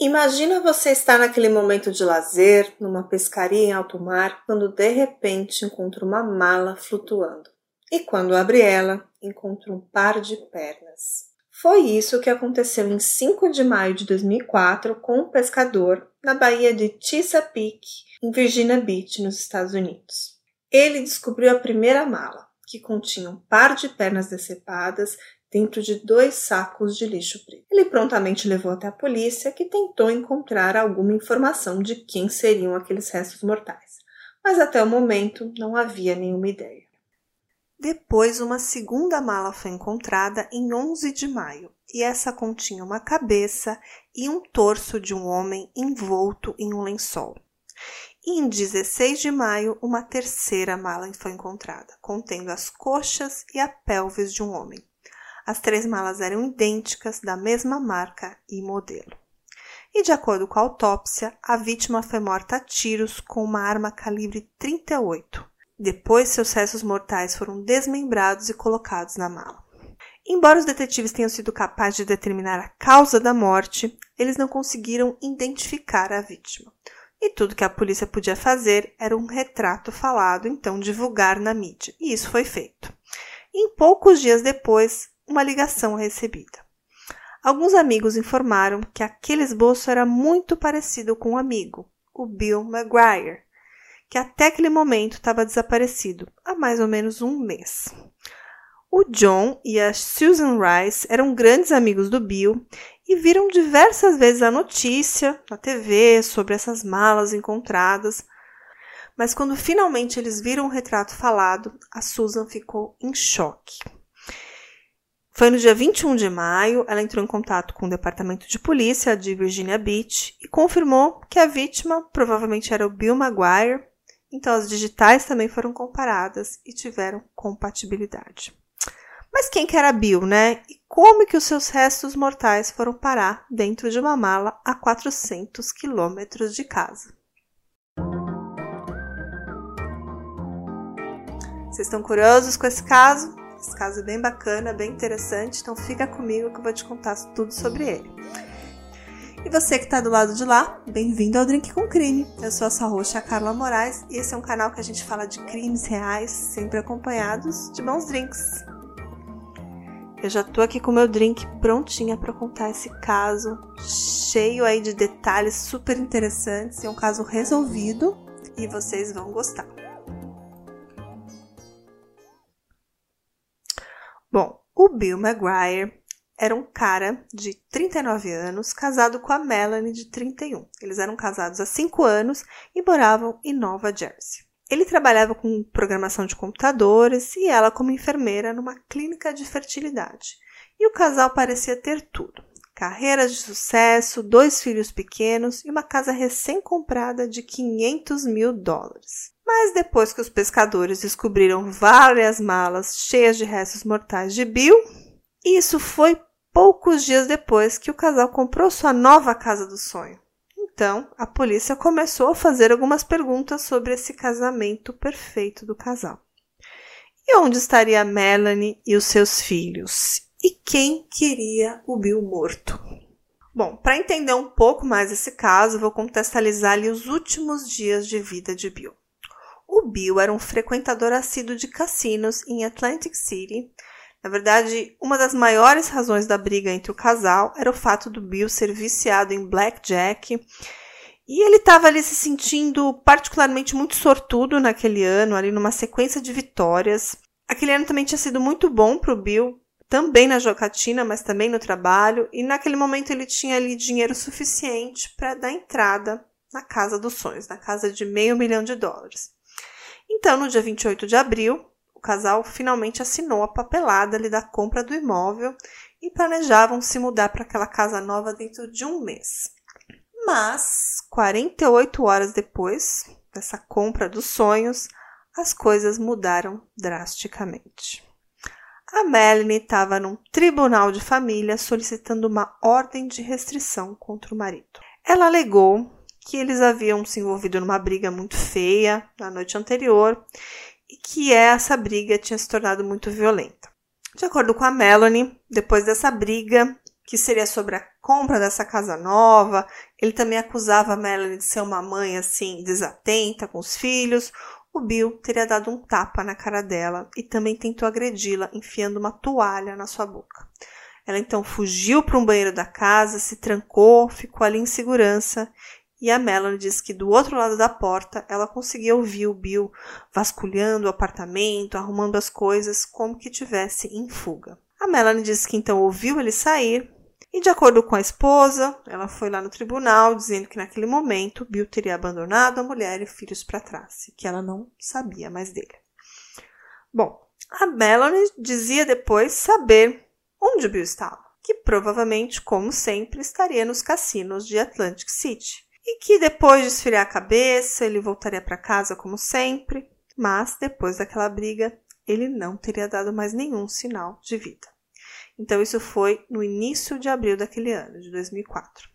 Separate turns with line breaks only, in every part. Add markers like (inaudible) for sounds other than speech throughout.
Imagina você estar naquele momento de lazer, numa pescaria em alto mar, quando de repente encontra uma mala flutuando. E quando abre ela, encontra um par de pernas. Foi isso que aconteceu em 5 de maio de 2004 com um pescador na baía de Chesapeake, em Virginia Beach, nos Estados Unidos. Ele descobriu a primeira mala, que continha um par de pernas decepadas dentro de dois sacos de lixo preto. Ele prontamente levou até a polícia, que tentou encontrar alguma informação de quem seriam aqueles restos mortais, mas até o momento não havia nenhuma ideia. Depois, uma segunda mala foi encontrada em 11 de maio, e essa continha uma cabeça e um torso de um homem envolto em um lençol. E em 16 de maio, uma terceira mala foi encontrada, contendo as coxas e a pelvis de um homem. As três malas eram idênticas, da mesma marca e modelo. E de acordo com a autópsia, a vítima foi morta a tiros com uma arma calibre 38. Depois, seus restos mortais foram desmembrados e colocados na mala. Embora os detetives tenham sido capazes de determinar a causa da morte, eles não conseguiram identificar a vítima. E tudo que a polícia podia fazer era um retrato falado, então divulgar na mídia. E isso foi feito. Em poucos dias depois, uma ligação recebida. Alguns amigos informaram que aquele esboço era muito parecido com um amigo, o Bill Maguire, que até aquele momento estava desaparecido há mais ou menos um mês. O John e a Susan Rice eram grandes amigos do Bill e viram diversas vezes a notícia na TV sobre essas malas encontradas. Mas quando finalmente eles viram o retrato falado, a Susan ficou em choque. Foi no dia 21 de maio, ela entrou em contato com o departamento de polícia de Virginia Beach e confirmou que a vítima provavelmente era o Bill Maguire, então as digitais também foram comparadas e tiveram compatibilidade. Mas quem que era Bill, né? E como que os seus restos mortais foram parar dentro de uma mala a 400 quilômetros de casa? Vocês estão curiosos com esse caso? Esse caso é bem bacana, bem interessante, então fica comigo que eu vou te contar tudo sobre ele. E você que está do lado de lá, bem-vindo ao Drink com Crime. Eu sou a sua roxa Carla Moraes e esse é um canal que a gente fala de crimes reais, sempre acompanhados de bons drinks. Eu já tô aqui com meu drink prontinha para contar esse caso, cheio aí de detalhes super interessantes, é um caso resolvido e vocês vão gostar. Bom, o Bill Maguire era um cara de 39 anos, casado com a Melanie de 31. Eles eram casados há 5 anos e moravam em Nova Jersey. Ele trabalhava com programação de computadores e ela como enfermeira numa clínica de fertilidade. E o casal parecia ter tudo: carreira de sucesso, dois filhos pequenos e uma casa recém-comprada de 500 mil dólares. Mas depois que os pescadores descobriram várias malas cheias de restos mortais de Bill, isso foi poucos dias depois que o casal comprou sua nova casa do sonho. Então, a polícia começou a fazer algumas perguntas sobre esse casamento perfeito do casal. E onde estaria Melanie e os seus filhos? E quem queria o Bill morto? Bom, para entender um pouco mais esse caso, vou contextualizar ali os últimos dias de vida de Bill. O Bill era um frequentador assíduo de cassinos em Atlantic City. Na verdade, uma das maiores razões da briga entre o casal era o fato do Bill ser viciado em blackjack. E ele estava ali se sentindo particularmente muito sortudo naquele ano, ali numa sequência de vitórias. Aquele ano também tinha sido muito bom para o Bill, também na jocatina, mas também no trabalho, e naquele momento ele tinha ali dinheiro suficiente para dar entrada na casa dos sonhos, na casa de meio milhão de dólares. Então, no dia 28 de abril, o casal finalmente assinou a papelada ali da compra do imóvel e planejavam se mudar para aquela casa nova dentro de um mês. Mas, 48 horas depois dessa compra dos sonhos, as coisas mudaram drasticamente. A Melanie estava num tribunal de família solicitando uma ordem de restrição contra o marido. Ela alegou que eles haviam se envolvido numa briga muito feia na noite anterior e que essa briga tinha se tornado muito violenta. De acordo com a Melanie, depois dessa briga, que seria sobre a compra dessa casa nova. Ele também acusava a Melanie de ser uma mãe assim desatenta com os filhos. O Bill teria dado um tapa na cara dela e também tentou agredi-la enfiando uma toalha na sua boca. Ela então fugiu para um banheiro da casa, se trancou, ficou ali em segurança e a Melanie disse que do outro lado da porta ela conseguia ouvir o Bill vasculhando o apartamento, arrumando as coisas como que tivesse em fuga. A Melanie disse que então ouviu ele sair, e, de acordo com a esposa, ela foi lá no tribunal dizendo que naquele momento Bill teria abandonado a mulher e filhos para trás, que ela não sabia mais dele. Bom, a Melanie dizia depois saber onde Bill estava, que provavelmente, como sempre, estaria nos cassinos de Atlantic City, e que depois de esfriar a cabeça ele voltaria para casa como sempre, mas depois daquela briga ele não teria dado mais nenhum sinal de vida. Então, isso foi no início de abril daquele ano, de 2004.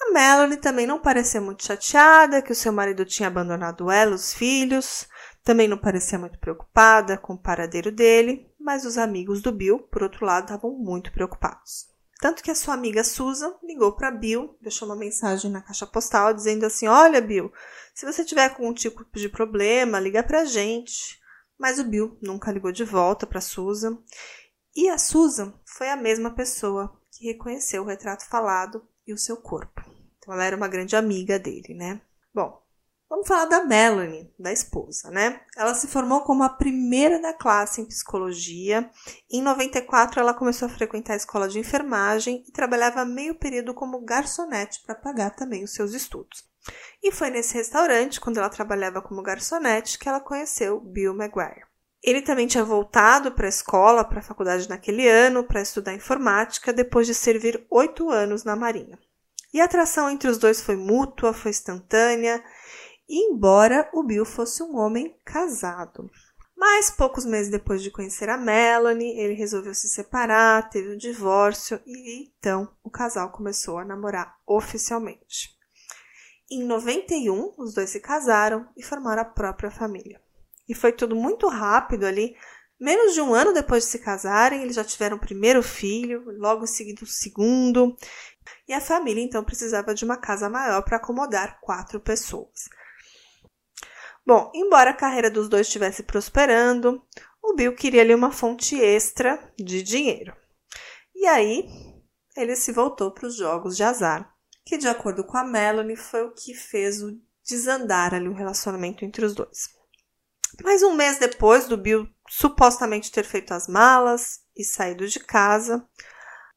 A Melanie também não parecia muito chateada que o seu marido tinha abandonado ela, os filhos, também não parecia muito preocupada com o paradeiro dele, mas os amigos do Bill, por outro lado, estavam muito preocupados. Tanto que a sua amiga Susan ligou para Bill, deixou uma mensagem na caixa postal dizendo assim: Olha, Bill, se você tiver algum tipo de problema, liga para a gente. Mas o Bill nunca ligou de volta para Susan e a Susan foi a mesma pessoa que reconheceu o retrato falado e o seu corpo. Então ela era uma grande amiga dele, né? Bom, vamos falar da Melanie, da esposa, né? Ela se formou como a primeira da classe em psicologia. Em 94 ela começou a frequentar a escola de enfermagem e trabalhava meio período como garçonete para pagar também os seus estudos. E foi nesse restaurante, quando ela trabalhava como garçonete, que ela conheceu Bill Maguire. Ele também tinha voltado para a escola, para a faculdade naquele ano, para estudar informática, depois de servir oito anos na Marinha. E a atração entre os dois foi mútua, foi instantânea, embora o Bill fosse um homem casado. Mas poucos meses depois de conhecer a Melanie, ele resolveu se separar, teve um divórcio e então o casal começou a namorar oficialmente. Em 91, os dois se casaram e formaram a própria família. E foi tudo muito rápido ali. Menos de um ano depois de se casarem, eles já tiveram o primeiro filho, logo em seguida o segundo. E a família então precisava de uma casa maior para acomodar quatro pessoas. Bom, embora a carreira dos dois estivesse prosperando, o Bill queria ali uma fonte extra de dinheiro. E aí ele se voltou para os jogos de azar, que de acordo com a Melanie foi o que fez o desandar ali o relacionamento entre os dois. Mas um mês depois do Bill supostamente ter feito as malas e saído de casa,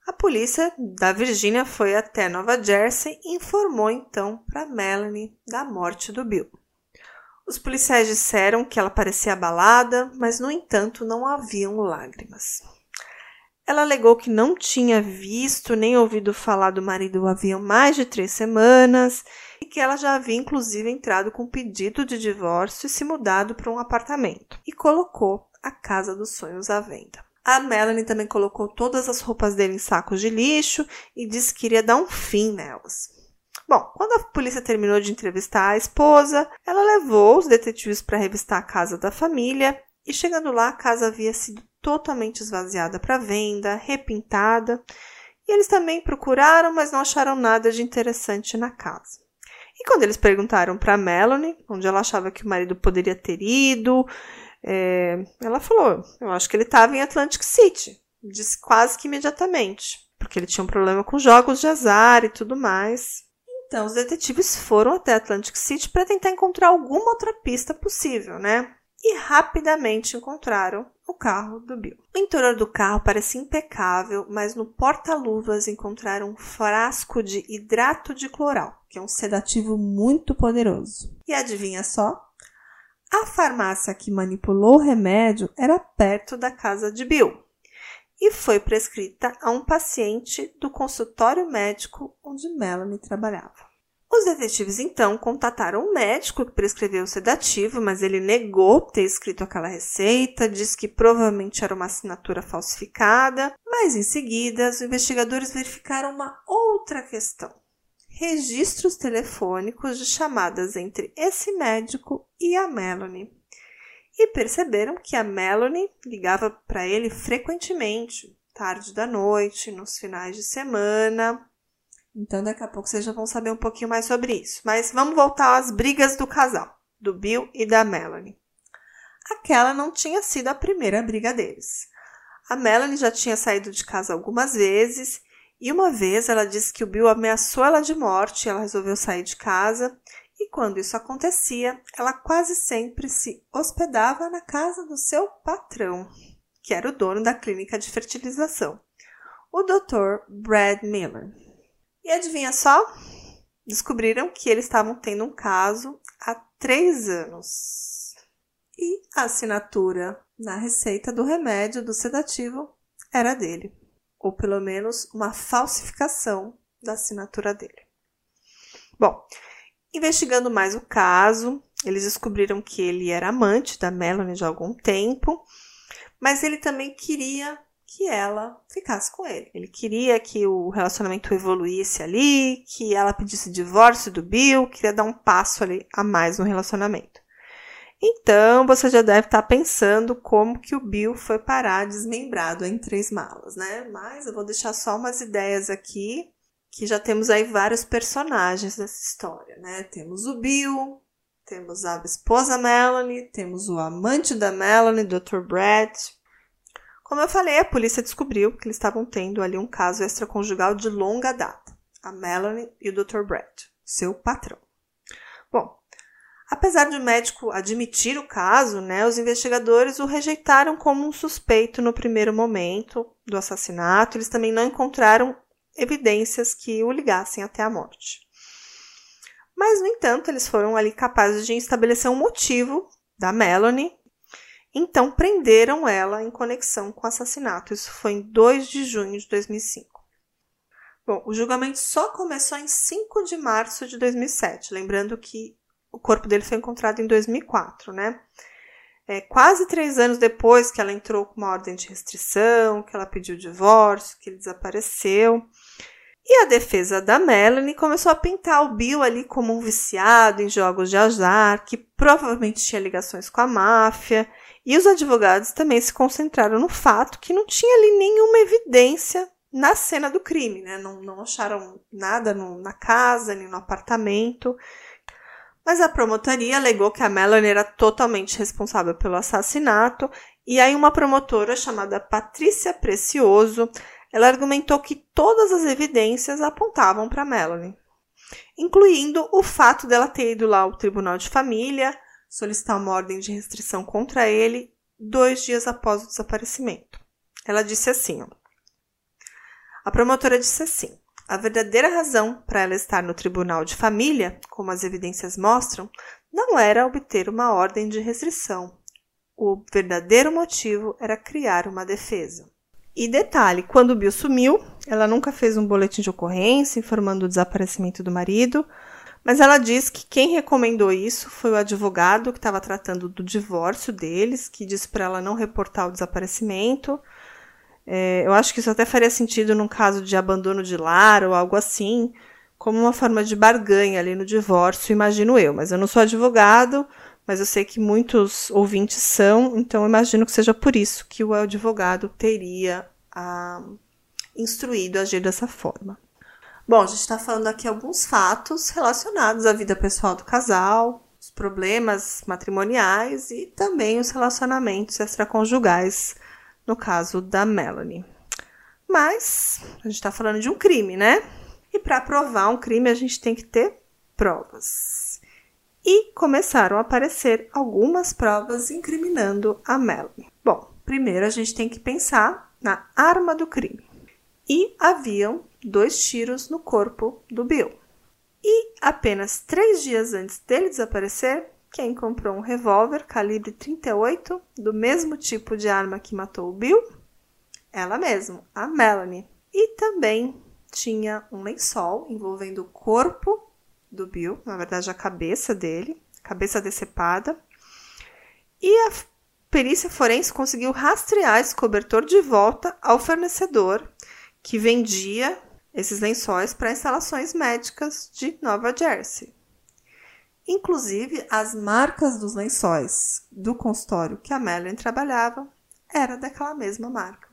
a polícia da Virgínia foi até Nova Jersey e informou então para Melanie da morte do Bill. Os policiais disseram que ela parecia abalada, mas no entanto não haviam lágrimas. Ela alegou que não tinha visto nem ouvido falar do marido havia mais de três semanas e que ela já havia inclusive entrado com pedido de divórcio e se mudado para um apartamento e colocou a casa dos sonhos à venda. A Melanie também colocou todas as roupas dele em sacos de lixo e disse que iria dar um fim nelas. Bom, quando a polícia terminou de entrevistar a esposa, ela levou os detetives para revistar a casa da família e chegando lá, a casa havia sido totalmente esvaziada para venda, repintada, e eles também procuraram, mas não acharam nada de interessante na casa. E quando eles perguntaram para Melanie, onde ela achava que o marido poderia ter ido, é, ela falou: Eu acho que ele estava em Atlantic City. Disse quase que imediatamente, porque ele tinha um problema com jogos de azar e tudo mais. Então, os detetives foram até Atlantic City para tentar encontrar alguma outra pista possível, né? E rapidamente encontraram o carro do Bill. O interior do carro parecia impecável, mas no porta-luvas encontraram um frasco de hidrato de cloral, que é um sedativo muito poderoso. E adivinha só? A farmácia que manipulou o remédio era perto da casa de Bill e foi prescrita a um paciente do consultório médico onde Melanie trabalhava. Os detetives então contataram o médico que prescreveu o sedativo, mas ele negou ter escrito aquela receita, disse que provavelmente era uma assinatura falsificada. Mas em seguida, os investigadores verificaram uma outra questão: registros telefônicos de chamadas entre esse médico e a Melanie. E perceberam que a Melanie ligava para ele frequentemente, tarde da noite, nos finais de semana. Então daqui a pouco vocês já vão saber um pouquinho mais sobre isso. Mas vamos voltar às brigas do casal, do Bill e da Melanie. Aquela não tinha sido a primeira briga deles. A Melanie já tinha saído de casa algumas vezes e uma vez ela disse que o Bill ameaçou ela de morte ela resolveu sair de casa. E quando isso acontecia, ela quase sempre se hospedava na casa do seu patrão, que era o dono da clínica de fertilização, o Dr. Brad Miller. E adivinha só? Descobriram que eles estavam tendo um caso há três anos. E a assinatura na receita do remédio do sedativo era dele ou pelo menos uma falsificação da assinatura dele. Bom, investigando mais o caso, eles descobriram que ele era amante da Melanie de algum tempo, mas ele também queria que ela ficasse com ele. Ele queria que o relacionamento evoluísse ali, que ela pedisse divórcio do Bill, queria dar um passo ali a mais no relacionamento. Então, você já deve estar pensando como que o Bill foi parar desmembrado em três malas, né? Mas eu vou deixar só umas ideias aqui, que já temos aí vários personagens dessa história, né? Temos o Bill, temos a esposa Melanie, temos o amante da Melanie, Dr. Brad. Como eu falei, a polícia descobriu que eles estavam tendo ali um caso extraconjugal de longa data. A Melanie e o Dr. Brad, seu patrão. Bom, Apesar de o médico admitir o caso, né, os investigadores o rejeitaram como um suspeito no primeiro momento do assassinato. Eles também não encontraram evidências que o ligassem até a morte. Mas, no entanto, eles foram ali capazes de estabelecer um motivo da Melanie. Então, prenderam ela em conexão com o assassinato. Isso foi em 2 de junho de 2005. Bom, o julgamento só começou em 5 de março de 2007. Lembrando que o corpo dele foi encontrado em 2004, né? É, quase três anos depois que ela entrou com uma ordem de restrição, que ela pediu divórcio, que ele desapareceu. E a defesa da Melanie começou a pintar o Bill ali como um viciado em jogos de azar, que provavelmente tinha ligações com a máfia. E os advogados também se concentraram no fato que não tinha ali nenhuma evidência na cena do crime, né? Não, não acharam nada no, na casa, nem no apartamento. Mas a promotoria alegou que a Melanie era totalmente responsável pelo assassinato, e aí uma promotora chamada Patrícia Precioso, ela argumentou que todas as evidências apontavam para Melanie, incluindo o fato dela ter ido lá ao tribunal de família solicitar uma ordem de restrição contra ele dois dias após o desaparecimento. Ela disse assim: ó, a promotora disse assim: a verdadeira razão para ela estar no tribunal de família, como as evidências mostram, não era obter uma ordem de restrição. O verdadeiro motivo era criar uma defesa. E detalhe: quando o Bill sumiu, ela nunca fez um boletim de ocorrência informando o desaparecimento do marido, mas ela diz que quem recomendou isso foi o advogado que estava tratando do divórcio deles, que disse para ela não reportar o desaparecimento é, eu acho que isso até faria sentido num caso de abandono de lar ou algo assim, como uma forma de barganha ali no divórcio, imagino eu. Mas eu não sou advogado, mas eu sei que muitos ouvintes são, então imagino que seja por isso que o advogado teria ah, instruído a agir dessa forma. Bom, a gente está falando aqui alguns fatos relacionados à vida pessoal do casal, os problemas matrimoniais e também os relacionamentos extraconjugais no caso da Melanie. Mas a gente está falando de um crime, né? E para provar um crime a gente tem que ter provas. E começaram a aparecer algumas provas incriminando a Melanie. Bom, primeiro a gente tem que pensar na arma do crime. E haviam dois tiros no corpo do Bill. E apenas três dias antes dele desaparecer, quem comprou um revólver calibre 38 do mesmo tipo de arma que matou o Bill? Ela mesma, a Melanie. E também tinha um lençol envolvendo o corpo do Bill, na verdade a cabeça dele, cabeça decepada. E a perícia forense conseguiu rastrear esse cobertor de volta ao fornecedor que vendia esses lençóis para instalações médicas de Nova Jersey. Inclusive, as marcas dos lençóis do consultório que a Melanie trabalhava era daquela mesma marca.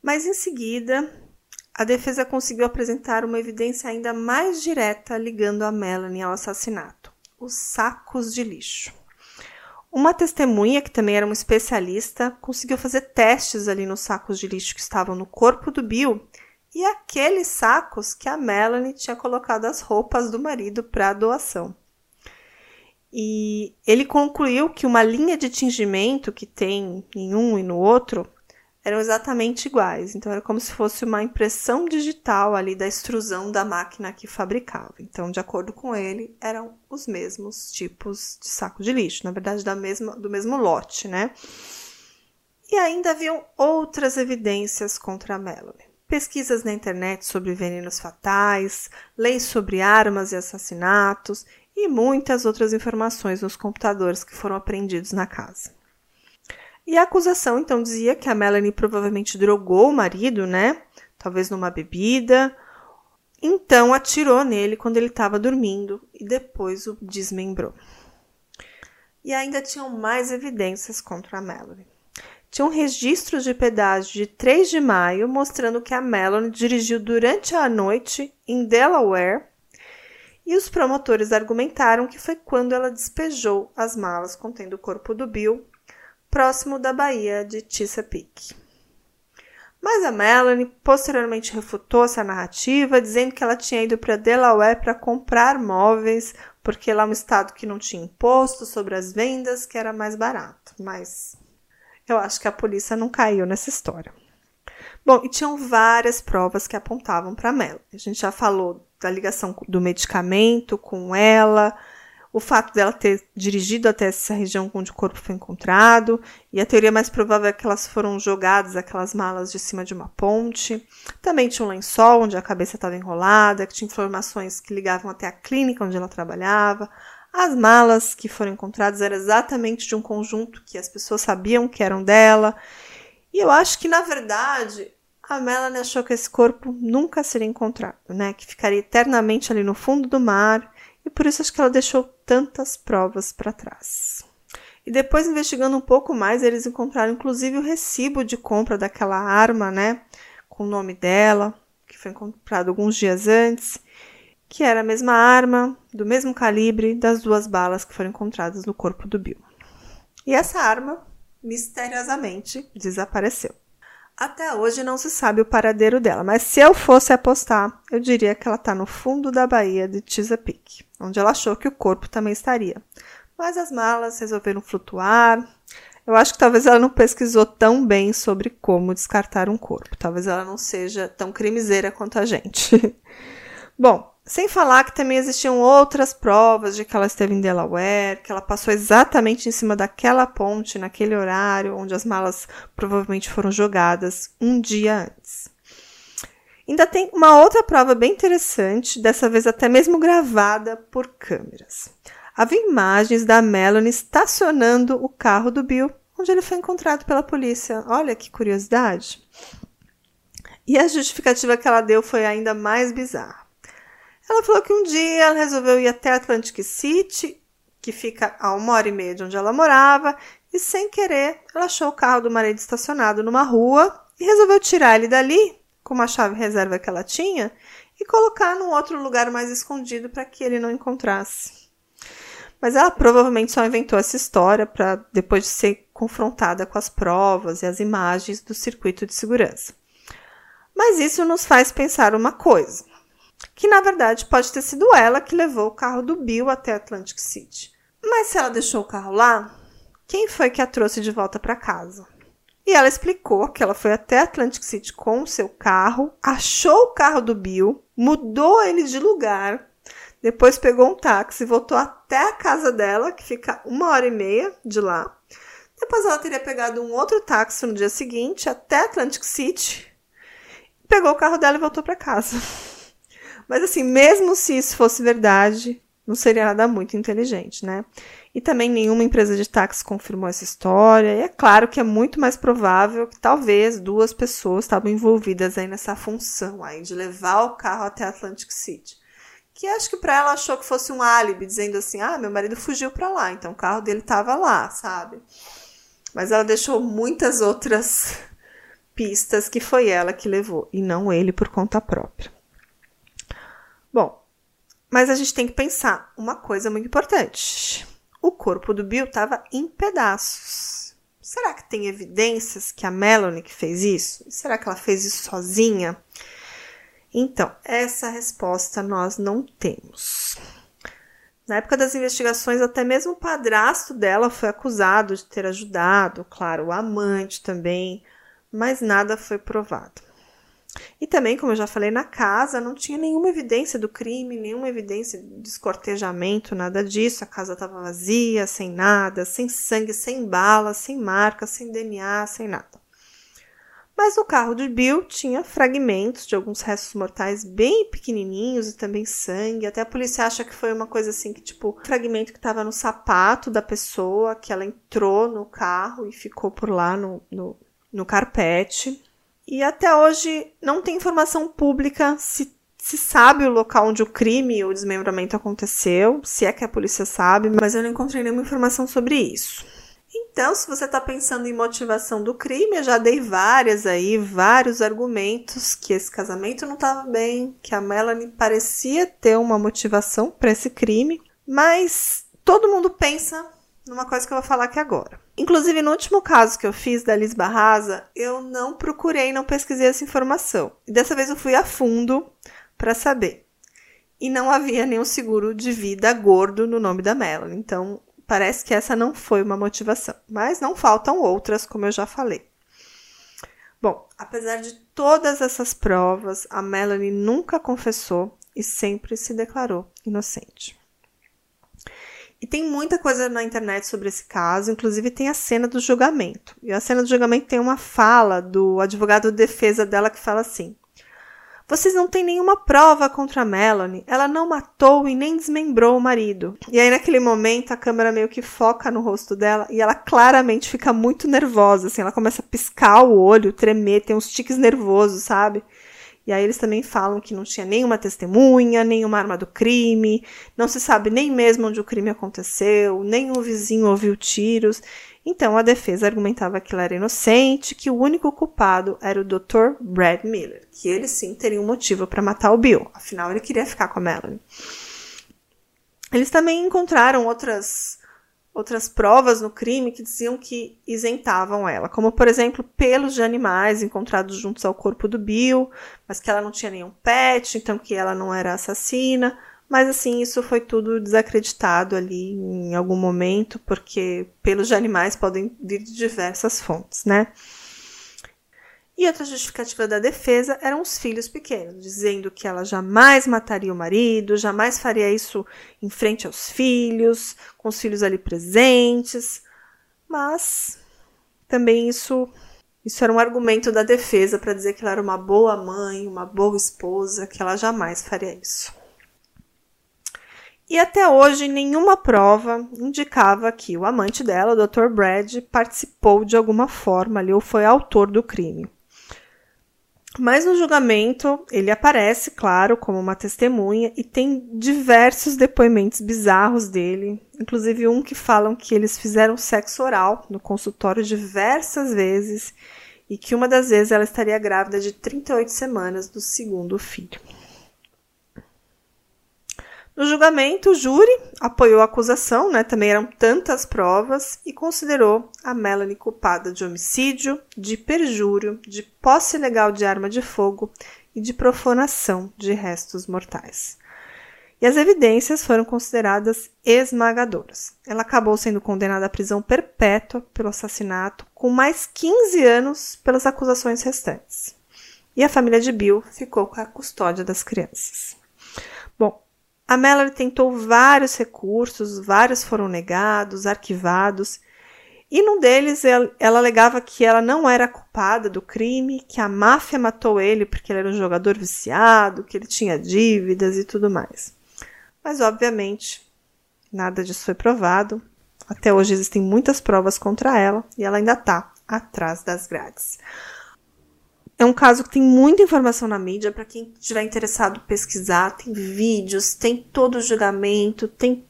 Mas em seguida, a defesa conseguiu apresentar uma evidência ainda mais direta ligando a Melanie ao assassinato: os sacos de lixo. Uma testemunha, que também era um especialista, conseguiu fazer testes ali nos sacos de lixo que estavam no corpo do Bill e aqueles sacos que a Melanie tinha colocado as roupas do marido para doação. E ele concluiu que uma linha de tingimento que tem em um e no outro eram exatamente iguais. Então era como se fosse uma impressão digital ali da extrusão da máquina que fabricava. Então, de acordo com ele, eram os mesmos tipos de saco de lixo, na verdade da mesma, do mesmo lote, né? E ainda haviam outras evidências contra a Melanie pesquisas na internet sobre venenos fatais, leis sobre armas e assassinatos e muitas outras informações nos computadores que foram apreendidos na casa. E a acusação então dizia que a Melanie provavelmente drogou o marido, né? Talvez numa bebida. Então atirou nele quando ele estava dormindo e depois o desmembrou. E ainda tinham mais evidências contra a Melanie tinha um registro de pedágio de 3 de maio mostrando que a Melanie dirigiu durante a noite em Delaware e os promotores argumentaram que foi quando ela despejou as malas contendo o corpo do Bill próximo da Baía de Chesapeake. Mas a Melanie posteriormente refutou essa narrativa, dizendo que ela tinha ido para Delaware para comprar móveis, porque lá é um estado que não tinha imposto sobre as vendas, que era mais barato. Mas eu acho que a polícia não caiu nessa história. Bom, e tinham várias provas que apontavam para Mel. A gente já falou da ligação do medicamento com ela, o fato dela ter dirigido até essa região onde o corpo foi encontrado, e a teoria mais provável é que elas foram jogadas, aquelas malas, de cima de uma ponte. Também tinha um lençol onde a cabeça estava enrolada, que tinha informações que ligavam até a clínica onde ela trabalhava, as malas que foram encontradas eram exatamente de um conjunto que as pessoas sabiam que eram dela. E eu acho que, na verdade, a Melanie achou que esse corpo nunca seria encontrado, né? Que ficaria eternamente ali no fundo do mar. E por isso acho que ela deixou tantas provas para trás. E depois, investigando um pouco mais, eles encontraram inclusive o recibo de compra daquela arma, né? Com o nome dela, que foi comprado alguns dias antes que era a mesma arma, do mesmo calibre das duas balas que foram encontradas no corpo do Bill. E essa arma, misteriosamente, desapareceu. Até hoje não se sabe o paradeiro dela, mas se eu fosse apostar, eu diria que ela está no fundo da Baía de Chesapeake, onde ela achou que o corpo também estaria. Mas as malas resolveram flutuar. Eu acho que talvez ela não pesquisou tão bem sobre como descartar um corpo. Talvez ela não seja tão crimiseira quanto a gente. (laughs) Bom, sem falar que também existiam outras provas de que ela esteve em Delaware, que ela passou exatamente em cima daquela ponte naquele horário onde as malas provavelmente foram jogadas um dia antes. Ainda tem uma outra prova bem interessante, dessa vez até mesmo gravada por câmeras. Havia imagens da Melanie estacionando o carro do Bill, onde ele foi encontrado pela polícia. Olha que curiosidade! E a justificativa que ela deu foi ainda mais bizarra. Ela falou que um dia ela resolveu ir até Atlantic City, que fica a uma hora e meia de onde ela morava, e sem querer ela achou o carro do marido estacionado numa rua e resolveu tirar ele dali, com uma chave reserva que ela tinha, e colocar num outro lugar mais escondido para que ele não encontrasse. Mas ela provavelmente só inventou essa história para depois de ser confrontada com as provas e as imagens do circuito de segurança. Mas isso nos faz pensar uma coisa que na verdade pode ter sido ela que levou o carro do Bill até Atlantic City. Mas se ela deixou o carro lá, quem foi que a trouxe de volta para casa? E ela explicou que ela foi até Atlantic City com o seu carro, achou o carro do Bill, mudou ele de lugar, depois pegou um táxi, voltou até a casa dela, que fica uma hora e meia de lá. Depois ela teria pegado um outro táxi no dia seguinte até Atlantic City, pegou o carro dela e voltou para casa. (laughs) Mas assim, mesmo se isso fosse verdade, não seria nada muito inteligente, né? E também nenhuma empresa de táxi confirmou essa história. E é claro que é muito mais provável que talvez duas pessoas estavam envolvidas aí nessa função aí de levar o carro até Atlantic City. Que acho que para ela achou que fosse um álibi, dizendo assim: "Ah, meu marido fugiu para lá, então o carro dele estava lá", sabe? Mas ela deixou muitas outras (laughs) pistas que foi ela que levou e não ele por conta própria. Bom, mas a gente tem que pensar uma coisa muito importante. O corpo do Bill estava em pedaços. Será que tem evidências que a Melanie que fez isso? Será que ela fez isso sozinha? Então, essa resposta nós não temos. Na época das investigações, até mesmo o padrasto dela foi acusado de ter ajudado, claro, o amante também, mas nada foi provado. E também, como eu já falei, na casa não tinha nenhuma evidência do crime, nenhuma evidência de escortejamento, nada disso. A casa estava vazia, sem nada, sem sangue, sem balas, sem marcas, sem DNA, sem nada. Mas no carro de Bill tinha fragmentos de alguns restos mortais bem pequenininhos e também sangue. Até a polícia acha que foi uma coisa assim que tipo, fragmento que estava no sapato da pessoa, que ela entrou no carro e ficou por lá no, no, no carpete. E até hoje não tem informação pública se se sabe o local onde o crime ou o desmembramento aconteceu, se é que a polícia sabe, mas eu não encontrei nenhuma informação sobre isso. Então, se você está pensando em motivação do crime, eu já dei várias aí, vários argumentos que esse casamento não estava bem, que a Melanie parecia ter uma motivação para esse crime, mas todo mundo pensa numa coisa que eu vou falar aqui agora. Inclusive, no último caso que eu fiz da Liz Barraza, eu não procurei, não pesquisei essa informação. E dessa vez eu fui a fundo para saber. E não havia nenhum seguro de vida gordo no nome da Melanie. Então, parece que essa não foi uma motivação. Mas não faltam outras, como eu já falei. Bom, apesar de todas essas provas, a Melanie nunca confessou e sempre se declarou inocente. E tem muita coisa na internet sobre esse caso, inclusive tem a cena do julgamento. E a cena do julgamento tem uma fala do advogado de defesa dela que fala assim: Vocês não têm nenhuma prova contra a Melanie. Ela não matou e nem desmembrou o marido. E aí, naquele momento, a câmera meio que foca no rosto dela e ela claramente fica muito nervosa. Assim, ela começa a piscar o olho, tremer, tem uns tiques nervosos, sabe? E aí eles também falam que não tinha nenhuma testemunha, nenhuma arma do crime, não se sabe nem mesmo onde o crime aconteceu, nem o vizinho ouviu tiros. Então a defesa argumentava que ela era inocente, que o único culpado era o Dr. Brad Miller, que ele sim teria um motivo para matar o Bill, afinal ele queria ficar com a Melanie. Eles também encontraram outras outras provas no crime que diziam que isentavam ela, como por exemplo pelos de animais encontrados juntos ao corpo do Bill, mas que ela não tinha nenhum pet, então que ela não era assassina. Mas assim, isso foi tudo desacreditado ali em algum momento, porque pelos de animais podem vir de diversas fontes, né? E outra justificativa da defesa eram os filhos pequenos, dizendo que ela jamais mataria o marido, jamais faria isso em frente aos filhos, com os filhos ali presentes. Mas também isso isso era um argumento da defesa para dizer que ela era uma boa mãe, uma boa esposa, que ela jamais faria isso. E até hoje nenhuma prova indicava que o amante dela, o Dr. Brad, participou de alguma forma ali ou foi autor do crime. Mas no julgamento, ele aparece, claro, como uma testemunha e tem diversos depoimentos bizarros dele, inclusive um que falam que eles fizeram sexo oral no consultório diversas vezes e que uma das vezes ela estaria grávida de 38 semanas do segundo filho. No julgamento, o júri apoiou a acusação, né? Também eram tantas provas e considerou a Melanie culpada de homicídio, de perjúrio, de posse ilegal de arma de fogo e de profanação de restos mortais. E as evidências foram consideradas esmagadoras. Ela acabou sendo condenada à prisão perpétua pelo assassinato, com mais 15 anos pelas acusações restantes. E a família de Bill ficou com a custódia das crianças. Bom, a Mallory tentou vários recursos, vários foram negados, arquivados, e num deles ela, ela, alegava que ela não era culpada do crime, que a máfia matou ele porque ele era um jogador viciado, que ele tinha dívidas e tudo mais. Mas, obviamente, nada disso foi provado. Até hoje existem muitas provas contra ela e ela ainda está atrás das grades. É um caso que tem muita informação na mídia para quem estiver interessado pesquisar. Tem vídeos, tem todo o julgamento, tem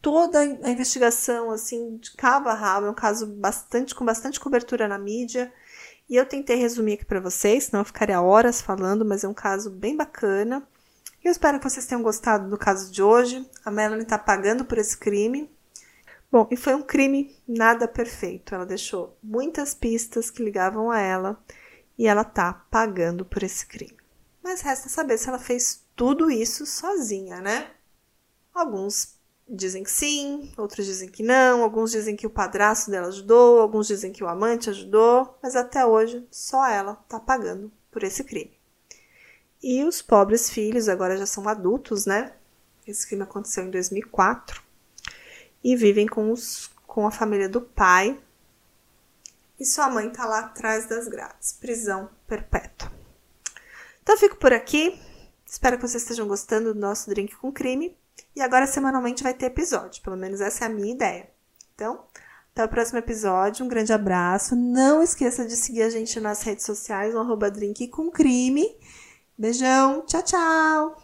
toda a investigação assim de cabo a rabo. É um caso bastante com bastante cobertura na mídia E eu tentei resumir aqui para vocês, senão eu ficaria horas falando, mas é um caso bem bacana. Eu espero que vocês tenham gostado do caso de hoje. A Melanie está pagando por esse crime. Bom, e foi um crime nada perfeito. Ela deixou muitas pistas que ligavam a ela e ela tá pagando por esse crime. Mas resta saber se ela fez tudo isso sozinha, né? Alguns dizem que sim, outros dizem que não, alguns dizem que o padrasto dela ajudou, alguns dizem que o amante ajudou, mas até hoje só ela tá pagando por esse crime. E os pobres filhos agora já são adultos, né? Esse crime aconteceu em 2004 e vivem com, os, com a família do pai. E sua mãe tá lá atrás das grades, prisão perpétua. Então fico por aqui. Espero que vocês estejam gostando do nosso drink com crime. E agora semanalmente vai ter episódio, pelo menos essa é a minha ideia. Então, até o próximo episódio. Um grande abraço. Não esqueça de seguir a gente nas redes sociais, no arroba drink com crime. Beijão, tchau, tchau!